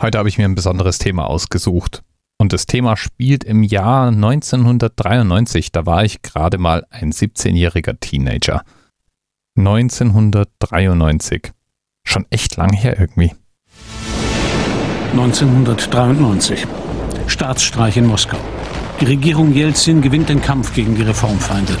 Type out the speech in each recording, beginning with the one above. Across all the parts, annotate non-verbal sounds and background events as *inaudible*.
Heute habe ich mir ein besonderes Thema ausgesucht. Und das Thema spielt im Jahr 1993. Da war ich gerade mal ein 17-jähriger Teenager. 1993. Schon echt lang her irgendwie. 1993. Staatsstreich in Moskau. Die Regierung Jelzin gewinnt den Kampf gegen die Reformfeinde.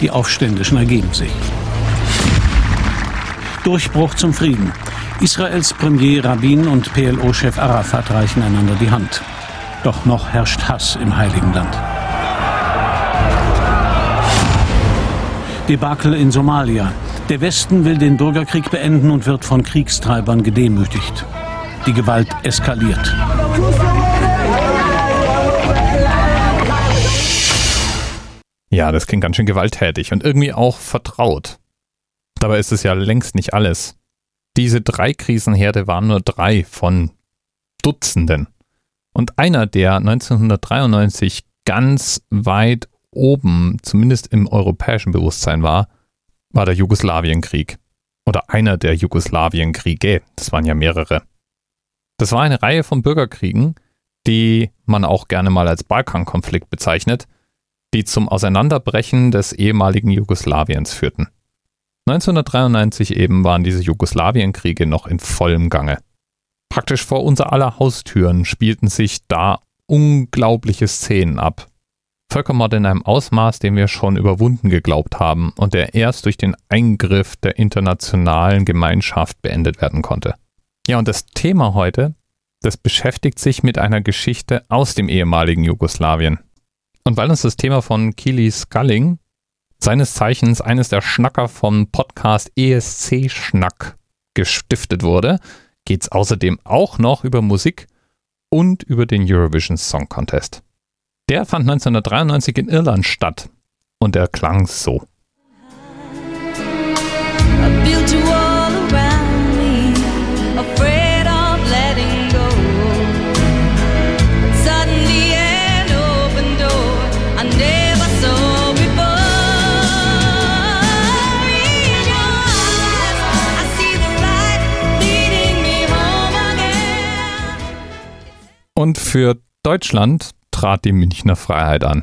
Die Aufständischen ergeben sich. Durchbruch zum Frieden. Israels Premier Rabin und PLO-Chef Arafat reichen einander die Hand. Doch noch herrscht Hass im Heiligen Land. Debakel in Somalia. Der Westen will den Bürgerkrieg beenden und wird von Kriegstreibern gedemütigt. Die Gewalt eskaliert. Ja, das klingt ganz schön gewalttätig und irgendwie auch vertraut. Dabei ist es ja längst nicht alles. Diese drei Krisenherde waren nur drei von Dutzenden. Und einer, der 1993 ganz weit oben, zumindest im europäischen Bewusstsein war, war der Jugoslawienkrieg. Oder einer der Jugoslawienkriege. Das waren ja mehrere. Das war eine Reihe von Bürgerkriegen, die man auch gerne mal als Balkankonflikt bezeichnet, die zum Auseinanderbrechen des ehemaligen Jugoslawiens führten. 1993 eben waren diese Jugoslawienkriege noch in vollem Gange. Praktisch vor unser aller Haustüren spielten sich da unglaubliche Szenen ab. Völkermord in einem Ausmaß, den wir schon überwunden geglaubt haben und der erst durch den Eingriff der internationalen Gemeinschaft beendet werden konnte. Ja, und das Thema heute, das beschäftigt sich mit einer Geschichte aus dem ehemaligen Jugoslawien. Und weil uns das Thema von Kili Sculling seines Zeichens eines der Schnacker vom Podcast ESC Schnack gestiftet wurde, geht es außerdem auch noch über Musik und über den Eurovision Song Contest. Der fand 1993 in Irland statt und er klang so. Und für Deutschland trat die Münchner Freiheit an.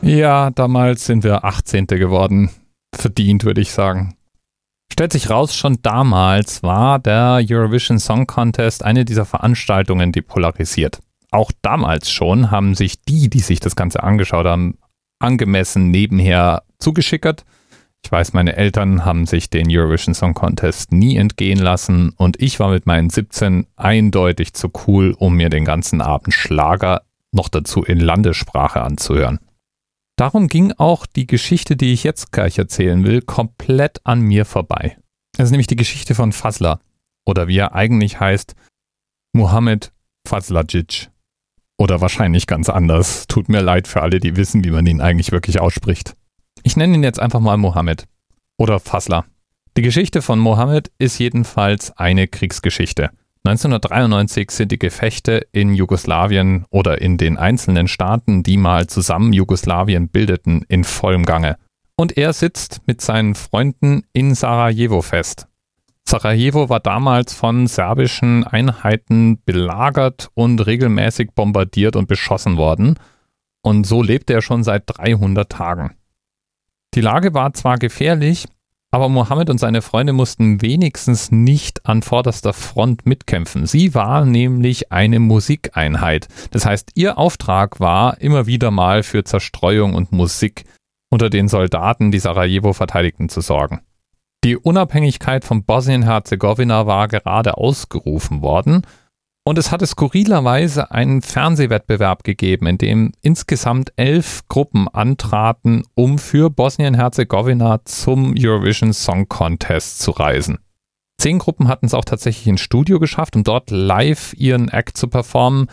Ja, damals sind wir 18. geworden. Verdient, würde ich sagen. Stellt sich raus, schon damals war der Eurovision Song Contest eine dieser Veranstaltungen, die polarisiert. Auch damals schon haben sich die, die sich das Ganze angeschaut haben, angemessen nebenher zugeschickert. Ich weiß, meine Eltern haben sich den Eurovision Song Contest nie entgehen lassen und ich war mit meinen 17 eindeutig zu cool, um mir den ganzen Abend Schlager noch dazu in Landessprache anzuhören. Darum ging auch die Geschichte, die ich jetzt gleich erzählen will, komplett an mir vorbei. Es ist nämlich die Geschichte von Fazla oder wie er eigentlich heißt, Muhammad Fazlajic. Oder wahrscheinlich ganz anders. Tut mir leid für alle, die wissen, wie man ihn eigentlich wirklich ausspricht. Ich nenne ihn jetzt einfach mal Mohammed. Oder Fasla. Die Geschichte von Mohammed ist jedenfalls eine Kriegsgeschichte. 1993 sind die Gefechte in Jugoslawien oder in den einzelnen Staaten, die mal zusammen Jugoslawien bildeten, in vollem Gange. Und er sitzt mit seinen Freunden in Sarajevo fest. Sarajevo war damals von serbischen Einheiten belagert und regelmäßig bombardiert und beschossen worden. Und so lebte er schon seit 300 Tagen. Die Lage war zwar gefährlich, aber Mohammed und seine Freunde mussten wenigstens nicht an vorderster Front mitkämpfen. Sie war nämlich eine Musikeinheit. Das heißt, ihr Auftrag war, immer wieder mal für Zerstreuung und Musik unter den Soldaten, die Sarajevo verteidigten, zu sorgen. Die Unabhängigkeit von Bosnien-Herzegowina war gerade ausgerufen worden und es hatte skurrilerweise einen Fernsehwettbewerb gegeben, in dem insgesamt elf Gruppen antraten, um für Bosnien-Herzegowina zum Eurovision Song Contest zu reisen. Zehn Gruppen hatten es auch tatsächlich ins Studio geschafft, um dort live ihren Act zu performen.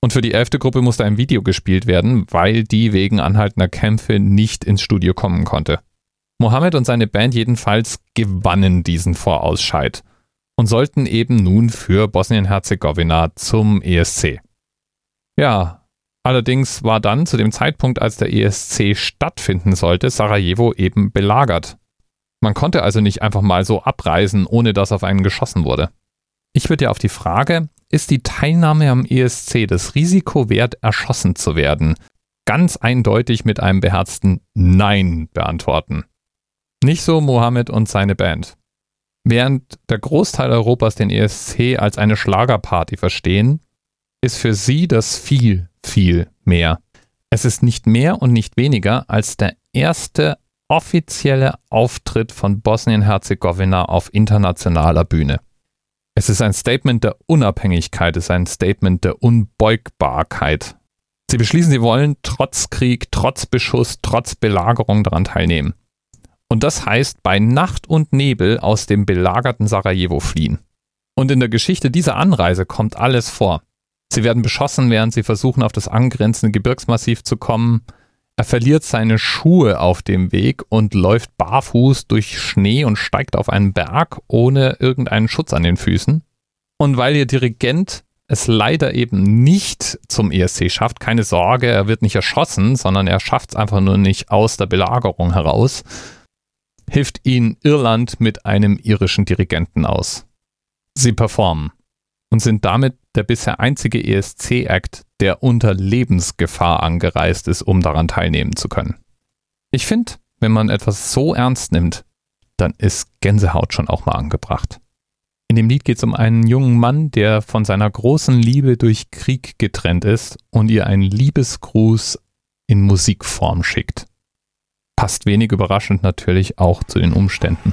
Und für die elfte Gruppe musste ein Video gespielt werden, weil die wegen anhaltender Kämpfe nicht ins Studio kommen konnte. Mohammed und seine Band jedenfalls gewannen diesen Vorausscheid und sollten eben nun für Bosnien-Herzegowina zum ESC. Ja, Allerdings war dann zu dem Zeitpunkt, als der ESC stattfinden sollte, Sarajevo eben belagert. Man konnte also nicht einfach mal so abreisen, ohne dass auf einen geschossen wurde. Ich würde ja auf die Frage, ist die Teilnahme am ESC das Risiko wert, erschossen zu werden, ganz eindeutig mit einem beherzten Nein beantworten. Nicht so Mohammed und seine Band. Während der Großteil Europas den ESC als eine Schlagerparty verstehen, ist für sie das viel, viel mehr. Es ist nicht mehr und nicht weniger als der erste offizielle Auftritt von Bosnien-Herzegowina auf internationaler Bühne. Es ist ein Statement der Unabhängigkeit, es ist ein Statement der Unbeugbarkeit. Sie beschließen, sie wollen trotz Krieg, trotz Beschuss, trotz Belagerung daran teilnehmen. Und das heißt, bei Nacht und Nebel aus dem belagerten Sarajevo fliehen. Und in der Geschichte dieser Anreise kommt alles vor. Sie werden beschossen, während sie versuchen, auf das angrenzende Gebirgsmassiv zu kommen. Er verliert seine Schuhe auf dem Weg und läuft barfuß durch Schnee und steigt auf einen Berg ohne irgendeinen Schutz an den Füßen. Und weil ihr Dirigent es leider eben nicht zum ESC schafft, keine Sorge, er wird nicht erschossen, sondern er schafft es einfach nur nicht aus der Belagerung heraus, hilft ihn Irland mit einem irischen Dirigenten aus. Sie performen und sind damit der bisher einzige ESC-Act, der unter Lebensgefahr angereist ist, um daran teilnehmen zu können. Ich finde, wenn man etwas so ernst nimmt, dann ist Gänsehaut schon auch mal angebracht. In dem Lied geht es um einen jungen Mann, der von seiner großen Liebe durch Krieg getrennt ist und ihr einen Liebesgruß in Musikform schickt. Passt wenig überraschend natürlich auch zu den Umständen.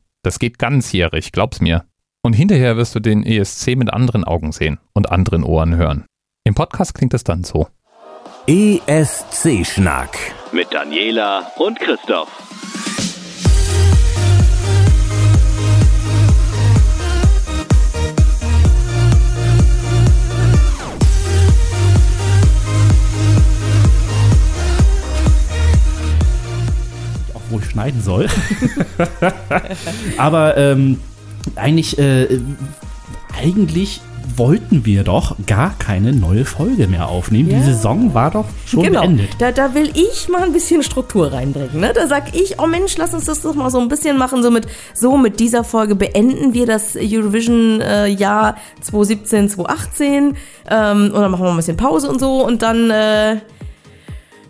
Das geht ganzjährig, glaub's mir. Und hinterher wirst du den ESC mit anderen Augen sehen und anderen Ohren hören. Im Podcast klingt es dann so. ESC Schnack mit Daniela und Christoph. Wo ich schneiden soll. *laughs* Aber ähm, eigentlich, äh, eigentlich wollten wir doch gar keine neue Folge mehr aufnehmen. Ja. Die Saison war doch schon genau. beendet. Da, da will ich mal ein bisschen Struktur reinbringen. Ne? Da sag ich, oh Mensch, lass uns das doch mal so ein bisschen machen. So mit, so mit dieser Folge beenden wir das Eurovision-Jahr äh, 2017, 2018. Ähm, und dann machen wir ein bisschen Pause und so. Und dann... Äh,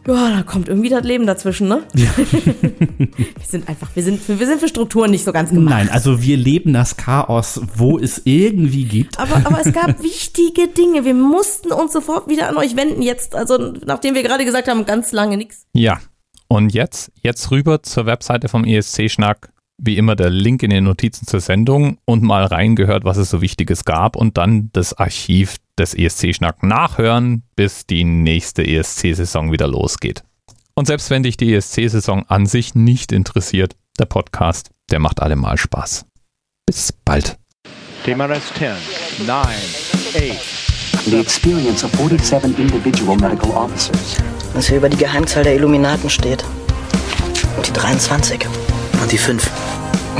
ja, da kommt irgendwie das Leben dazwischen, ne? Ja. *laughs* wir sind einfach, wir sind, für, wir sind für Strukturen nicht so ganz gemacht. Nein, also wir leben das Chaos, wo es irgendwie gibt. Aber, aber es gab *laughs* wichtige Dinge. Wir mussten uns sofort wieder an euch wenden jetzt. Also, nachdem wir gerade gesagt haben, ganz lange nichts. Ja. Und jetzt, jetzt rüber zur Webseite vom ESC-Schnack. Wie immer der Link in den Notizen zur Sendung und mal reingehört, was es so Wichtiges gab und dann das Archiv des ESC-Schnack nachhören, bis die nächste ESC-Saison wieder losgeht. Und selbst wenn dich die ESC-Saison an sich nicht interessiert, der Podcast, der macht allemal Spaß. Bis bald. TMRS 10, 9, 8. The experience of 47 individual medical officers. Was hier über die Geheimzahl der Illuminaten steht. Und die 23. Und die 5.